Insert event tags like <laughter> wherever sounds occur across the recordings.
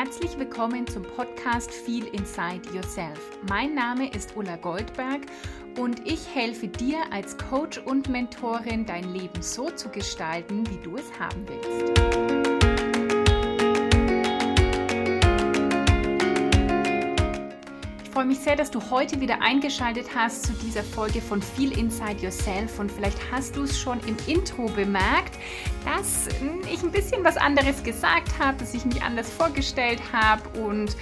Herzlich willkommen zum Podcast Feel Inside Yourself. Mein Name ist Ulla Goldberg und ich helfe dir als Coach und Mentorin, dein Leben so zu gestalten, wie du es haben willst. Freue mich sehr, dass du heute wieder eingeschaltet hast zu dieser Folge von Feel Inside Yourself. Und vielleicht hast du es schon im Intro bemerkt, dass ich ein bisschen was anderes gesagt habe, dass ich mich anders vorgestellt habe. Und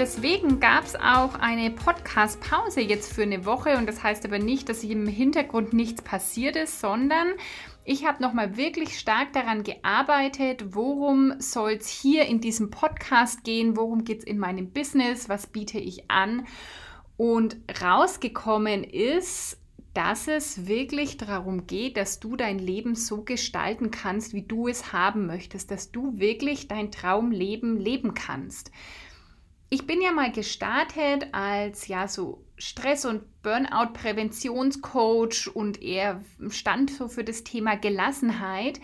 deswegen gab es auch eine Podcast-Pause jetzt für eine Woche. Und das heißt aber nicht, dass im Hintergrund nichts passiert ist, sondern ich habe nochmal wirklich stark daran gearbeitet, worum soll es hier in diesem Podcast gehen, worum geht es in meinem Business, was biete ich an. Und rausgekommen ist, dass es wirklich darum geht, dass du dein Leben so gestalten kannst, wie du es haben möchtest, dass du wirklich dein Traumleben leben kannst. Ich bin ja mal gestartet als ja so Stress- und Burnout-Präventionscoach und er stand so für das Thema Gelassenheit.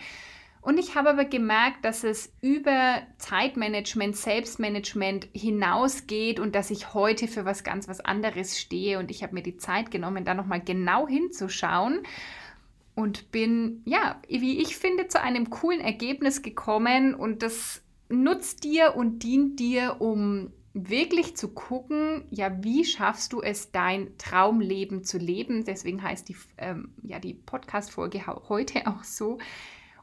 Und ich habe aber gemerkt, dass es über Zeitmanagement, Selbstmanagement hinausgeht und dass ich heute für was ganz was anderes stehe. Und ich habe mir die Zeit genommen, da nochmal genau hinzuschauen und bin, ja, wie ich finde, zu einem coolen Ergebnis gekommen. Und das nutzt dir und dient dir, um wirklich zu gucken, ja, wie schaffst du es, dein Traumleben zu leben? Deswegen heißt die, ähm, ja, die Podcast-Folge heute auch so.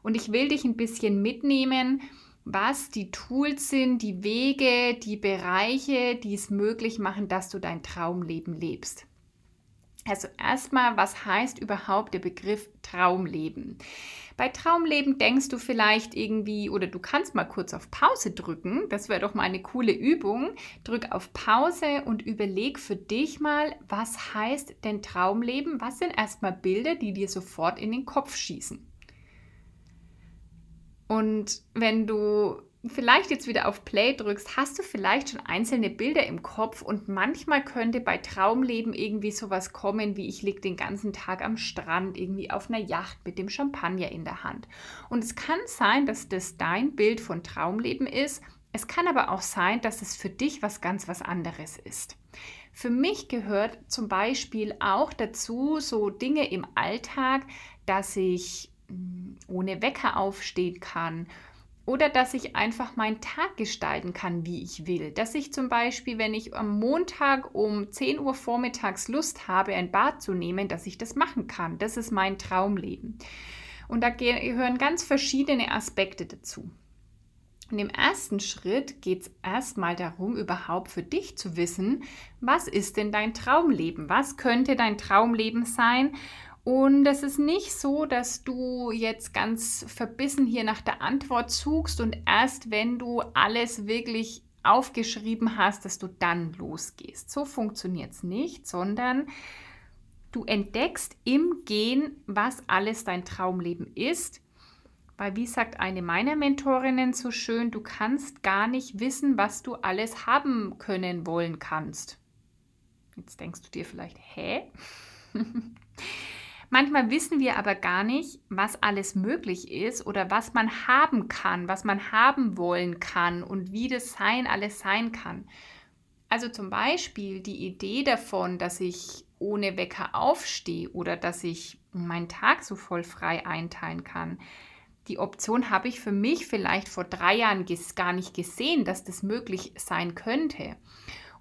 Und ich will dich ein bisschen mitnehmen, was die Tools sind, die Wege, die Bereiche, die es möglich machen, dass du dein Traumleben lebst. Also erstmal, was heißt überhaupt der Begriff Traumleben? Bei Traumleben denkst du vielleicht irgendwie oder du kannst mal kurz auf Pause drücken. Das wäre doch mal eine coole Übung. Drück auf Pause und überleg für dich mal, was heißt denn Traumleben? Was sind erstmal Bilder, die dir sofort in den Kopf schießen? Und wenn du vielleicht jetzt wieder auf Play drückst, hast du vielleicht schon einzelne Bilder im Kopf und manchmal könnte bei Traumleben irgendwie sowas kommen, wie ich liege den ganzen Tag am Strand, irgendwie auf einer Yacht mit dem Champagner in der Hand. Und es kann sein, dass das dein Bild von Traumleben ist. Es kann aber auch sein, dass es für dich was ganz was anderes ist. Für mich gehört zum Beispiel auch dazu so Dinge im Alltag, dass ich hm, ohne Wecker aufstehen kann oder dass ich einfach meinen Tag gestalten kann, wie ich will. Dass ich zum Beispiel, wenn ich am Montag um 10 Uhr vormittags Lust habe, ein Bad zu nehmen, dass ich das machen kann. Das ist mein Traumleben. Und da gehören ganz verschiedene Aspekte dazu. Und im ersten Schritt geht es erstmal darum, überhaupt für dich zu wissen, was ist denn dein Traumleben? Was könnte dein Traumleben sein? Und es ist nicht so, dass du jetzt ganz verbissen hier nach der Antwort suchst und erst wenn du alles wirklich aufgeschrieben hast, dass du dann losgehst. So funktioniert es nicht, sondern du entdeckst im Gehen, was alles dein Traumleben ist. Weil, wie sagt eine meiner Mentorinnen so schön, du kannst gar nicht wissen, was du alles haben können wollen kannst. Jetzt denkst du dir vielleicht, hä? <laughs> Manchmal wissen wir aber gar nicht, was alles möglich ist oder was man haben kann, was man haben wollen kann und wie das Sein alles sein kann. Also zum Beispiel die Idee davon, dass ich ohne Wecker aufstehe oder dass ich meinen Tag so voll frei einteilen kann. Die Option habe ich für mich vielleicht vor drei Jahren gar nicht gesehen, dass das möglich sein könnte.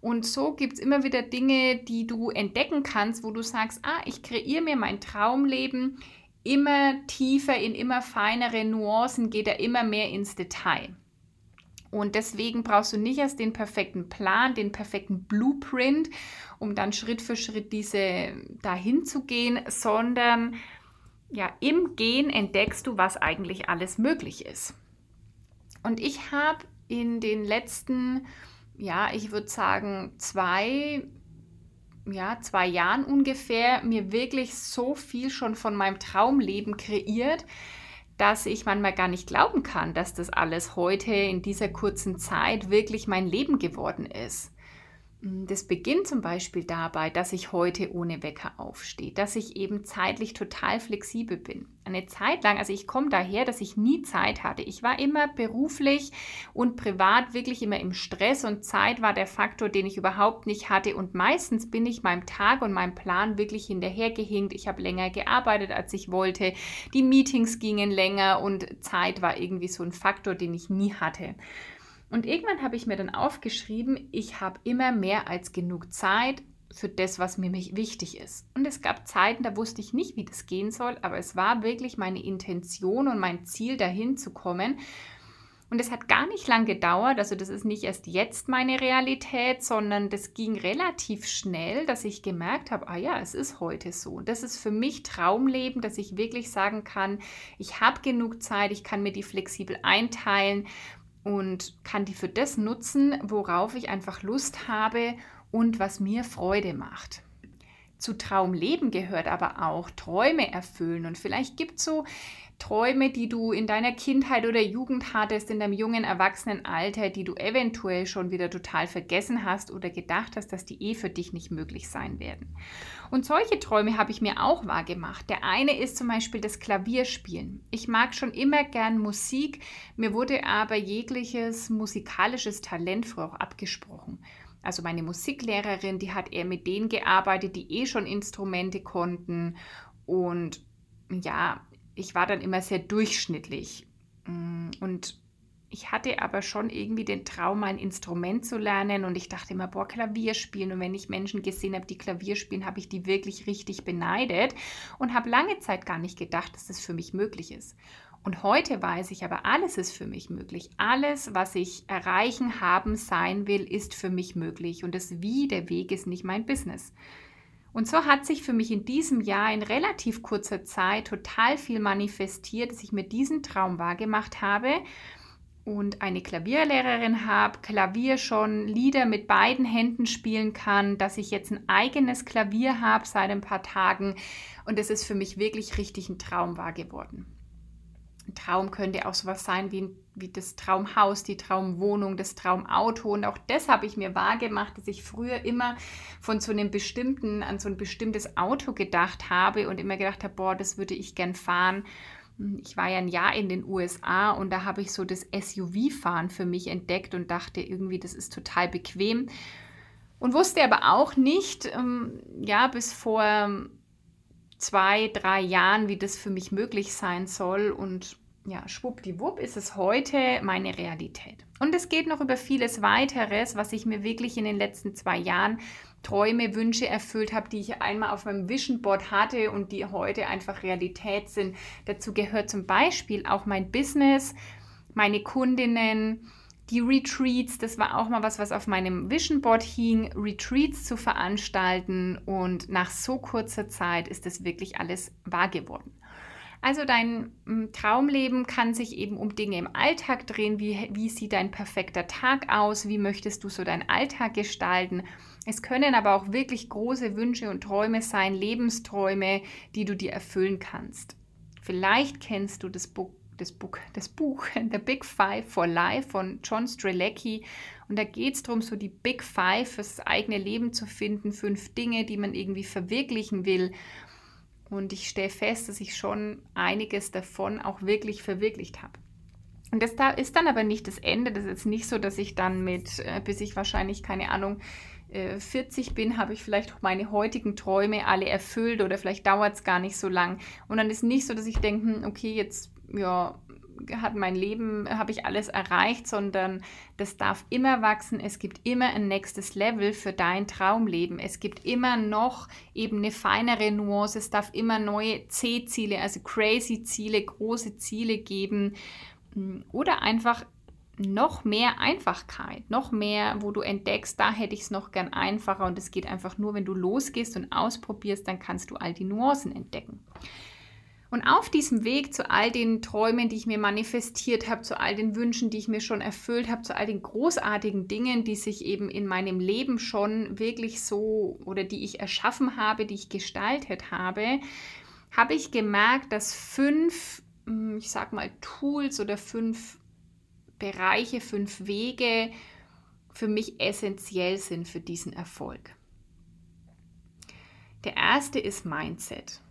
Und so gibt es immer wieder Dinge, die du entdecken kannst, wo du sagst, ah, ich kreiere mir mein Traumleben immer tiefer, in immer feinere Nuancen, geht er immer mehr ins Detail. Und deswegen brauchst du nicht erst den perfekten Plan, den perfekten Blueprint, um dann Schritt für Schritt diese dahin zu gehen, sondern ja, im Gehen entdeckst du, was eigentlich alles möglich ist. Und ich habe in den letzten ja, ich würde sagen, zwei, ja, zwei Jahren ungefähr mir wirklich so viel schon von meinem Traumleben kreiert, dass ich manchmal gar nicht glauben kann, dass das alles heute in dieser kurzen Zeit wirklich mein Leben geworden ist. Mm, das beginnt zum Beispiel dabei, dass ich heute ohne Wecker aufstehe, dass ich eben zeitlich total flexibel bin. Eine Zeit lang, also ich komme daher, dass ich nie Zeit hatte. Ich war immer beruflich und privat wirklich immer im Stress und Zeit war der Faktor, den ich überhaupt nicht hatte. Und meistens bin ich meinem Tag und meinem Plan wirklich hinterhergehinkt. Ich habe länger gearbeitet, als ich wollte. Die Meetings gingen länger und Zeit war irgendwie so ein Faktor, den ich nie hatte. Und irgendwann habe ich mir dann aufgeschrieben, ich habe immer mehr als genug Zeit für das, was mir wichtig ist. Und es gab Zeiten, da wusste ich nicht, wie das gehen soll, aber es war wirklich meine Intention und mein Ziel, dahin zu kommen. Und es hat gar nicht lang gedauert, also das ist nicht erst jetzt meine Realität, sondern das ging relativ schnell, dass ich gemerkt habe, ah ja, es ist heute so. Und das ist für mich Traumleben, dass ich wirklich sagen kann, ich habe genug Zeit, ich kann mir die flexibel einteilen und kann die für das nutzen, worauf ich einfach Lust habe und was mir Freude macht. Zu Traumleben gehört aber auch Träume erfüllen und vielleicht gibt es so Träume, die du in deiner Kindheit oder Jugend hattest, in deinem jungen Erwachsenenalter, die du eventuell schon wieder total vergessen hast oder gedacht hast, dass die eh für dich nicht möglich sein werden. Und solche Träume habe ich mir auch wahrgemacht. Der eine ist zum Beispiel das Klavierspielen. Ich mag schon immer gern Musik, mir wurde aber jegliches musikalisches Talent früher auch abgesprochen. Also meine Musiklehrerin, die hat eher mit denen gearbeitet, die eh schon Instrumente konnten. Und ja, ich war dann immer sehr durchschnittlich. Mm, und ich hatte aber schon irgendwie den Traum, ein Instrument zu lernen und ich dachte immer, boah, Klavier spielen. Und wenn ich Menschen gesehen habe, die Klavier spielen, habe ich die wirklich richtig beneidet und habe lange Zeit gar nicht gedacht, dass das für mich möglich ist. Und heute weiß ich aber, alles ist für mich möglich. Alles, was ich erreichen, haben, sein will, ist für mich möglich. Und das Wie, der Weg ist nicht mein Business. Und so hat sich für mich in diesem Jahr in relativ kurzer Zeit total viel manifestiert, dass ich mir diesen Traum wahrgemacht habe und eine Klavierlehrerin habe, Klavier schon Lieder mit beiden Händen spielen kann, dass ich jetzt ein eigenes Klavier habe seit ein paar Tagen und es ist für mich wirklich richtig ein Traum wahr geworden. Ein Traum könnte auch sowas sein wie, wie das Traumhaus, die Traumwohnung, das Traumauto. Und auch das habe ich mir wahrgemacht, dass ich früher immer von so einem bestimmten, an so ein bestimmtes Auto gedacht habe und immer gedacht habe, boah, das würde ich gern fahren. Ich war ja ein Jahr in den USA und da habe ich so das SUV-Fahren für mich entdeckt und dachte irgendwie, das ist total bequem. Und wusste aber auch nicht, ähm, ja, bis vor zwei, drei Jahren, wie das für mich möglich sein soll. Und ja, schwuppdiwupp ist es heute meine Realität. Und es geht noch über vieles weiteres, was ich mir wirklich in den letzten zwei Jahren Träume, Wünsche erfüllt habe, die ich einmal auf meinem Vision Board hatte und die heute einfach Realität sind. Dazu gehört zum Beispiel auch mein Business, meine Kundinnen, die Retreats, das war auch mal was, was auf meinem Vision Board hing, Retreats zu veranstalten und nach so kurzer Zeit ist das wirklich alles wahr geworden. Also dein hm, Traumleben kann sich eben um Dinge im Alltag drehen. Wie, wie sieht dein perfekter Tag aus? Wie möchtest du so deinen Alltag gestalten? Es können aber auch wirklich große Wünsche und Träume sein, Lebensträume, die du dir erfüllen kannst. Vielleicht kennst du das Buch das Buch, das Buch <laughs> The Big Five for Life von John Strelecki. Und da geht es darum, so die Big Five fürs eigene Leben zu finden, fünf Dinge, die man irgendwie verwirklichen will. Und ich stelle fest, dass ich schon einiges davon auch wirklich verwirklicht habe. Und das da ist dann aber nicht das Ende. Das ist jetzt nicht so, dass ich dann mit, äh, bis ich wahrscheinlich, keine Ahnung, 40 äh, bin, habe ich vielleicht auch meine heutigen Träume alle erfüllt oder vielleicht dauert es gar nicht so lang. Und dann ist nicht so, dass ich denke, hm, okay, jetzt ja, hat mein Leben, habe ich alles erreicht, sondern das darf immer wachsen. Es gibt immer ein nächstes Level für dein Traumleben. Es gibt immer noch eben eine feinere Nuance. Es darf immer neue C-Ziele, also crazy Ziele, große Ziele geben. Oder einfach noch mehr Einfachkeit, noch mehr, wo du entdeckst, da hätte ich es noch gern einfacher und es geht einfach nur, wenn du losgehst und ausprobierst, dann kannst du all die Nuancen entdecken. Und auf diesem Weg zu all den Träumen, die ich mir manifestiert habe, zu all den Wünschen, die ich mir schon erfüllt habe, zu all den großartigen Dingen, die sich eben in meinem Leben schon wirklich so oder die ich erschaffen habe, die ich gestaltet habe, habe ich gemerkt, dass fünf, hm, ich sag mal, Tools oder fünf Bereiche, fünf Wege für mich essentiell sind für diesen Erfolg. Der erste ist Mindset.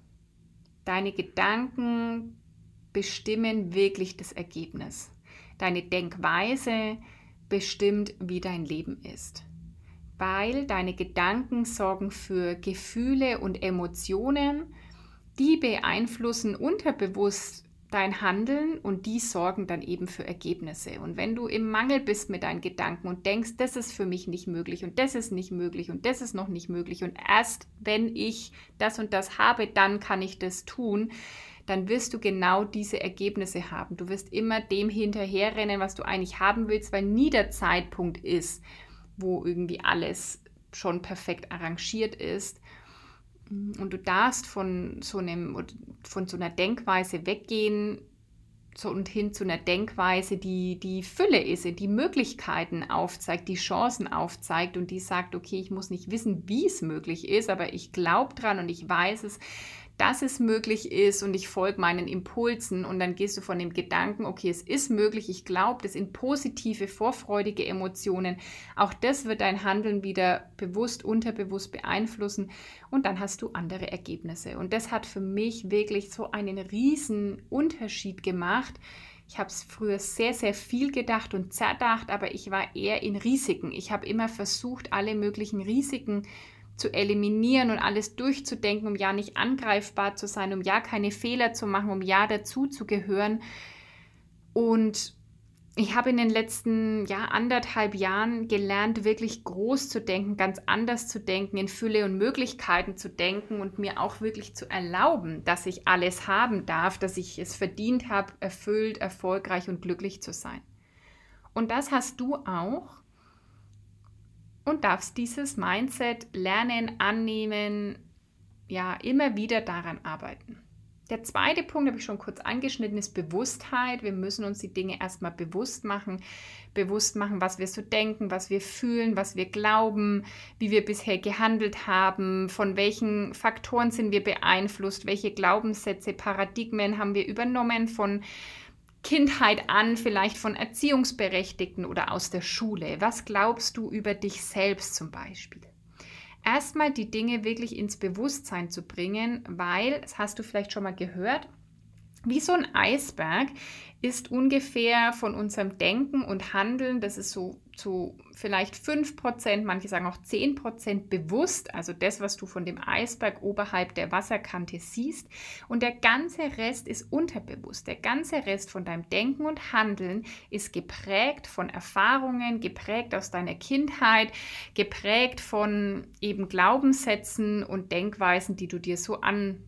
Deine Gedanken bestimmen wirklich das Ergebnis. Deine Denkweise bestimmt, wie dein Leben ist. Weil deine Gedanken sorgen für Gefühle und Emotionen, die beeinflussen unterbewusst dein Handeln und die sorgen dann eben für Ergebnisse. Und wenn du im Mangel bist mit deinen Gedanken und denkst, das ist für mich nicht möglich und das ist nicht möglich und das ist noch nicht möglich und erst wenn ich das und das habe, dann kann ich das tun, dann wirst du genau diese Ergebnisse haben. Du wirst immer dem hinterherrennen, was du eigentlich haben willst, weil nie der Zeitpunkt ist, wo irgendwie alles schon perfekt arrangiert ist. Und du darfst von so, einem, von so einer Denkweise weggehen so und hin zu einer Denkweise, die die Fülle ist, die Möglichkeiten aufzeigt, die Chancen aufzeigt und die sagt, okay, ich muss nicht wissen, wie es möglich ist, aber ich glaube dran und ich weiß es, dass es möglich ist und ich folge meinen Impulsen und dann gehst du von dem Gedanken, okay, es ist möglich, ich glaube das in positive, vorfreudige Emotionen. Auch das wird dein Handeln wieder bewusst, unterbewusst beeinflussen und dann hast du andere Ergebnisse. Und das hat für mich wirklich so einen riesen Unterschied gemacht. Ich habe es früher sehr, sehr viel gedacht und zerdacht, aber ich war eher in Risiken. Ich habe immer versucht, alle möglichen Risiken zu eliminieren und alles durchzudenken, um ja nicht angreifbar zu sein, um ja keine Fehler zu machen, um ja dazu zu gehören. Und ich habe in den letzten ja, anderthalb Jahren gelernt, wirklich groß zu denken, ganz anders zu denken, in Fülle und Möglichkeiten zu denken und mir auch wirklich zu erlauben, dass ich alles haben darf, dass ich es verdient habe, erfüllt, erfolgreich und glücklich zu sein. Und das hast du auch und darfst dieses Mindset lernen, annehmen, ja, immer wieder daran arbeiten. Der zweite Punkt, habe ich schon kurz angeschnitten, ist Bewusstheit. Wir müssen uns die Dinge erstmal bewusst machen. Bewusst machen, was wir so denken, was wir fühlen, was wir glauben, wie wir bisher gehandelt haben, von welchen Faktoren sind wir beeinflusst, welche Glaubenssätze, Paradigmen haben wir übernommen von Kindheit an, vielleicht von Erziehungsberechtigten oder aus der Schule? Was glaubst du über dich selbst zum Beispiel? Erstmal die Dinge wirklich ins Bewusstsein zu bringen, weil, das hast du vielleicht schon mal gehört, wie so ein Eisberg ist ungefähr von unserem Denken und Handeln, das ist so zu vielleicht 5%, manche sagen auch 10% bewusst, also das, was du von dem Eisberg oberhalb der Wasserkante siehst. Und der ganze Rest ist unterbewusst. Der ganze Rest von deinem Denken und Handeln ist geprägt von Erfahrungen, geprägt aus deiner Kindheit, geprägt von eben Glaubenssätzen und Denkweisen, die du dir so an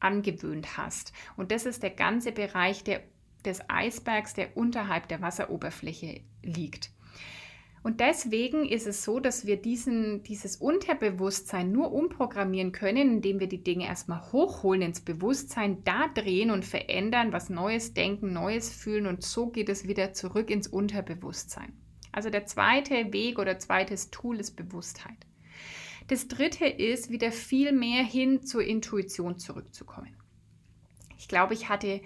angewöhnt hast. Und das ist der ganze Bereich der des Eisbergs, der unterhalb der Wasseroberfläche liegt. Und deswegen ist es so, dass wir diesen, dieses Unterbewusstsein nur umprogrammieren können, indem wir die Dinge erstmal hochholen ins Bewusstsein, da drehen und verändern, was Neues denken, Neues fühlen und so geht es wieder zurück ins Unterbewusstsein. Also der zweite Weg oder zweites Tool ist Bewusstheit. Das dritte ist, wieder viel mehr hin zur Intuition zurückzukommen. Ich glaube, ich hatte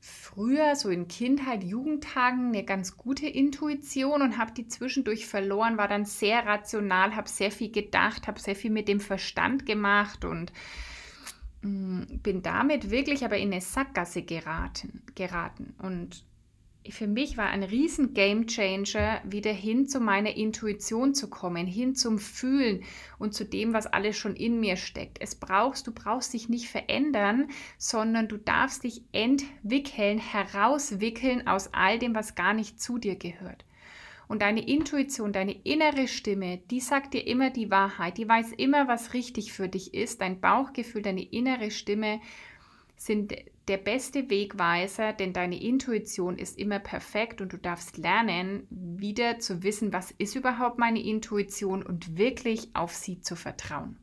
früher, so in Kindheit, Jugendtagen, eine ganz gute Intuition und habe die zwischendurch verloren, war dann sehr rational, habe sehr viel gedacht, habe sehr viel mit dem Verstand gemacht und mh, mm, bin damit wirklich aber in eine Sackgasse geraten. geraten. Und für mich war ein riesen Game Changer, wieder hin zu meiner Intuition zu kommen, hin zum Fühlen und zu dem, was alles schon in mir steckt. Es brauchst, du brauchst dich nicht verändern, sondern du darfst dich entwickeln, herauswickeln aus all dem, was gar nicht zu dir gehört. Und deine Intuition, deine innere Stimme, die sagt dir immer die Wahrheit, die weiß immer, was richtig für dich ist. Dein Bauchgefühl, deine innere Stimme sind der beste Wegweiser, denn deine Intuition ist immer perfekt und du darfst lernen, wieder zu wissen, was ist überhaupt meine Intuition und wirklich auf sie zu vertrauen.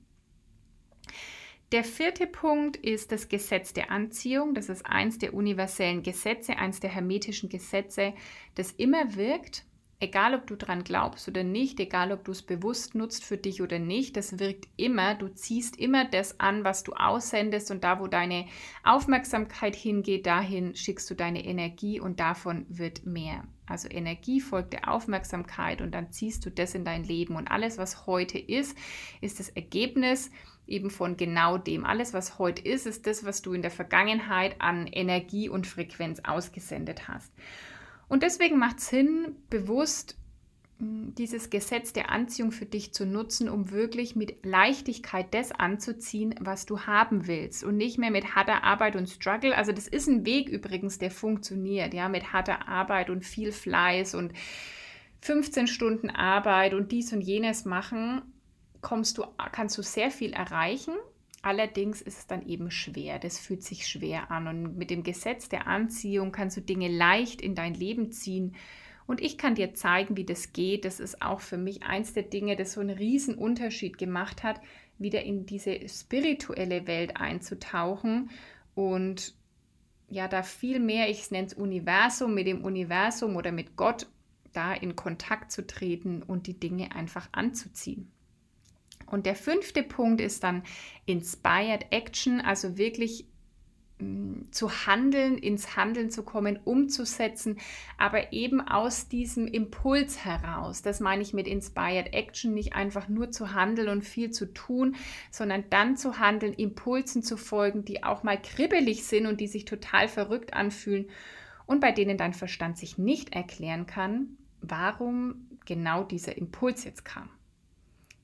Der vierte Punkt ist das Gesetz der Anziehung. Das ist eins der universellen Gesetze, eins der hermetischen Gesetze, das immer wirkt egal ob du dran glaubst oder nicht, egal ob du es bewusst nutzt für dich oder nicht, das wirkt immer. Du ziehst immer das an, was du aussendest und da, wo deine Aufmerksamkeit hingeht, dahin schickst du deine Energie und davon wird mehr. Also Energie folgt der Aufmerksamkeit und dann ziehst du das in dein Leben und alles, was heute ist, ist das Ergebnis eben von genau dem. Alles, was heute ist, ist das, was du in der Vergangenheit an Energie und Frequenz ausgesendet hast. Und deswegen macht es Sinn, bewusst hm, dieses Gesetz der Anziehung für dich zu nutzen, um wirklich mit Leichtigkeit das anzuziehen, was du haben willst und nicht mehr mit harter Arbeit und Struggle. Also das ist ein Weg übrigens, der funktioniert, ja, mit harter Arbeit und viel Fleiß und 15 Stunden Arbeit und dies und jenes machen, kommst du, kannst du sehr viel erreichen Allerdings ist es dann eben schwer. Das fühlt sich schwer an. Und mit dem Gesetz der Anziehung kannst du Dinge leicht in dein Leben ziehen. Und ich kann dir zeigen, wie das geht. Das ist auch für mich eins der Dinge, das so einen riesen Unterschied gemacht hat, wieder in diese spirituelle Welt einzutauchen und ja, da viel mehr, ich nenne es Universum, mit dem Universum oder mit Gott da in Kontakt zu treten und die Dinge einfach anzuziehen. Und der fünfte Punkt ist dann Inspired Action, also wirklich mm, zu handeln, ins Handeln zu kommen, umzusetzen, aber eben aus diesem Impuls heraus. Das meine ich mit Inspired Action, nicht einfach nur zu handeln und viel zu tun, sondern dann zu handeln, Impulsen zu folgen, die auch mal kribbelig sind und die sich total verrückt anfühlen und bei denen dein Verstand sich nicht erklären kann, warum genau dieser Impuls jetzt kam.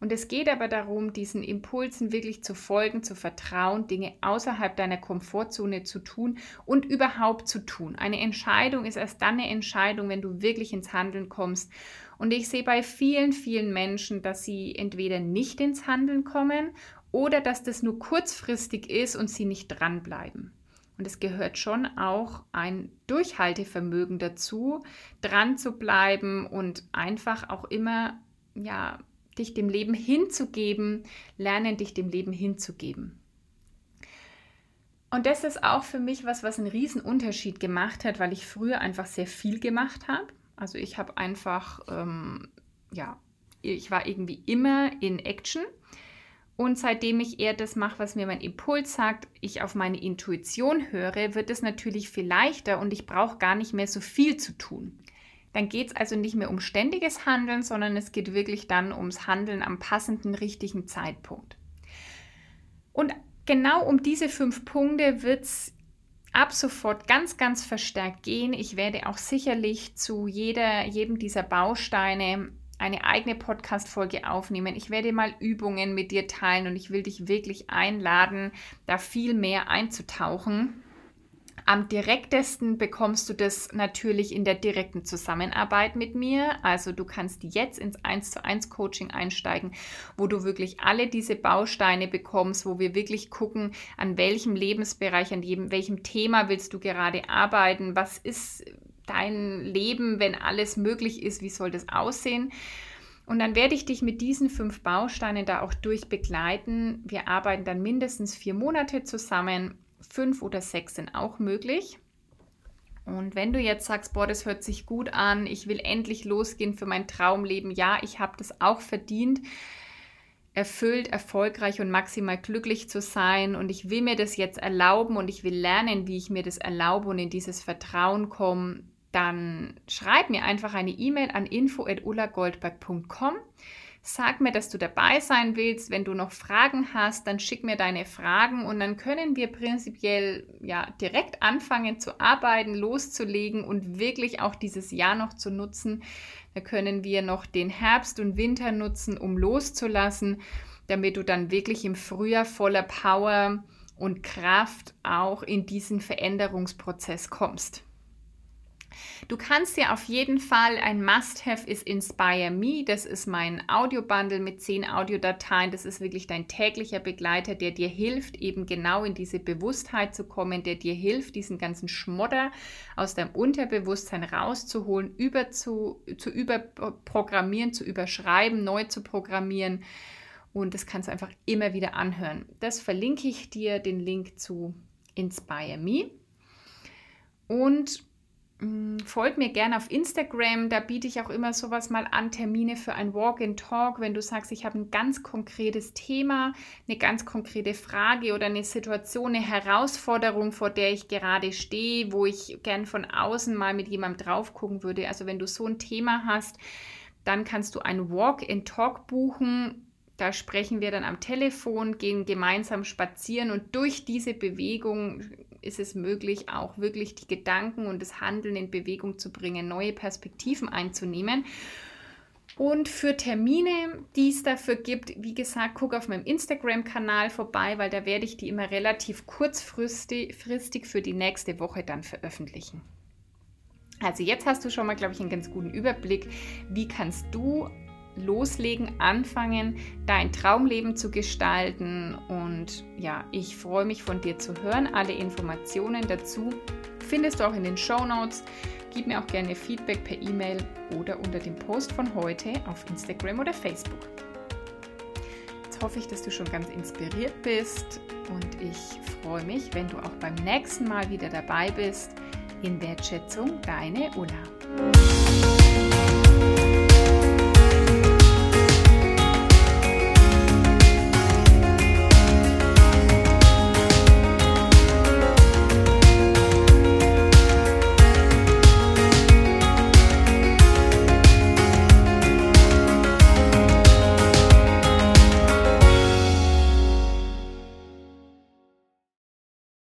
Und es geht aber darum, diesen Impulsen wirklich zu folgen, zu vertrauen, Dinge außerhalb deiner Komfortzone zu tun und überhaupt zu tun. Eine Entscheidung ist erst dann eine Entscheidung, wenn du wirklich ins Handeln kommst. Und ich sehe bei vielen, vielen Menschen, dass sie entweder nicht ins Handeln kommen oder dass das nur kurzfristig ist und sie nicht dranbleiben. Und es gehört schon auch ein Durchhaltevermögen dazu, dran zu bleiben und einfach auch immer ja dich dem Leben hinzugeben, lernen dich dem Leben hinzugeben. Und das ist auch für mich was, was einen riesen Unterschied gemacht hat, weil ich früher einfach sehr viel gemacht habe. Also ich habe einfach, ähm, ja, ich war irgendwie immer in Action. Und seitdem ich eher das mache, was mir mein Impuls sagt, ich auf meine Intuition höre, wird es natürlich viel leichter und ich brauche gar nicht mehr so viel zu tun. Dann geht es also nicht mehr um ständiges Handeln, sondern es geht wirklich dann ums Handeln am passenden, richtigen Zeitpunkt. Und genau um diese fünf Punkte wird es ab sofort ganz, ganz verstärkt gehen. Ich werde auch sicherlich zu jeder, jedem dieser Bausteine eine eigene Podcast-Folge aufnehmen. Ich werde mal Übungen mit dir teilen und ich will dich wirklich einladen, da viel mehr einzutauchen. Am direktesten bekommst du das natürlich in der direkten Zusammenarbeit mit mir. Also du kannst jetzt ins 1 zu 1 Coaching einsteigen, wo du wirklich alle diese Bausteine bekommst, wo wir wirklich gucken, an welchem Lebensbereich, an jedem, welchem Thema willst du gerade arbeiten, was ist dein Leben, wenn alles möglich ist, wie soll das aussehen? Und dann werde ich dich mit diesen fünf Bausteinen da auch durchbegleiten. Wir arbeiten dann mindestens vier Monate zusammen fünf oder sechs sind auch möglich. Und wenn du jetzt sagst, boah, das hört sich gut an, ich will endlich losgehen für mein Traumleben, ja, ich habe das auch verdient, erfüllt, erfolgreich und maximal glücklich zu sein und ich will mir das jetzt erlauben und ich will lernen, wie ich mir das erlaube und in dieses Vertrauen komme, dann schreib mir einfach eine E-Mail an info@ullagoldberg.com. Sag mir, dass du dabei sein willst. Wenn du noch Fragen hast, dann schick mir deine Fragen und dann können wir prinzipiell ja direkt anfangen zu arbeiten, loszulegen und wirklich auch dieses Jahr noch zu nutzen. Da können wir noch den Herbst und Winter nutzen, um loszulassen, damit du dann wirklich im Frühjahr voller Power und Kraft auch in diesen Veränderungsprozess kommst. Du kannst dir auf jeden Fall ein Must-Have ist Inspire Me. Das ist mein Audiobundle mit zehn Audiodateien. Das ist wirklich dein täglicher Begleiter, der dir hilft, eben genau in diese Bewusstheit zu kommen, der dir hilft, diesen ganzen Schmodder aus deinem Unterbewusstsein rauszuholen, über zu, zu überprogrammieren, zu überschreiben, neu zu programmieren. Und das kannst du einfach immer wieder anhören. Das verlinke ich dir, den Link zu Inspire Me. Und Mm, folg mir gerne auf Instagram, da biete ich auch immer sowas mal an, Termine für ein Walk and Talk, wenn du sagst, ich habe ein ganz konkretes Thema, eine ganz konkrete Frage oder eine Situation, eine Herausforderung, vor der ich gerade stehe, wo ich gern von außen mal mit jemandem drauf gucken würde. Also wenn du so ein Thema hast, dann kannst du ein Walk and Talk buchen. Da sprechen wir dann am Telefon, gehen gemeinsam spazieren und durch diese Bewegung ist es möglich, auch wirklich die Gedanken und das Handeln in Bewegung zu bringen, neue Perspektiven einzunehmen. Und für Termine, die es dafür gibt, wie gesagt, guck auf meinem Instagram-Kanal vorbei, weil da werde ich die immer relativ kurzfristig für die nächste Woche dann veröffentlichen. Also jetzt hast du schon mal, glaube ich, einen ganz guten Überblick, wie kannst du loslegen, anfangen, dein Traumleben zu gestalten. Und ja, ich freue mich von dir zu hören. Alle Informationen dazu findest du auch in den Show Notes. Gib mir auch gerne Feedback per E-Mail oder unter dem Post von heute auf Instagram oder Facebook. Jetzt hoffe ich, dass du schon ganz inspiriert bist und ich freue mich, wenn du auch beim nächsten Mal wieder dabei bist. In Wertschätzung, deine Ulla.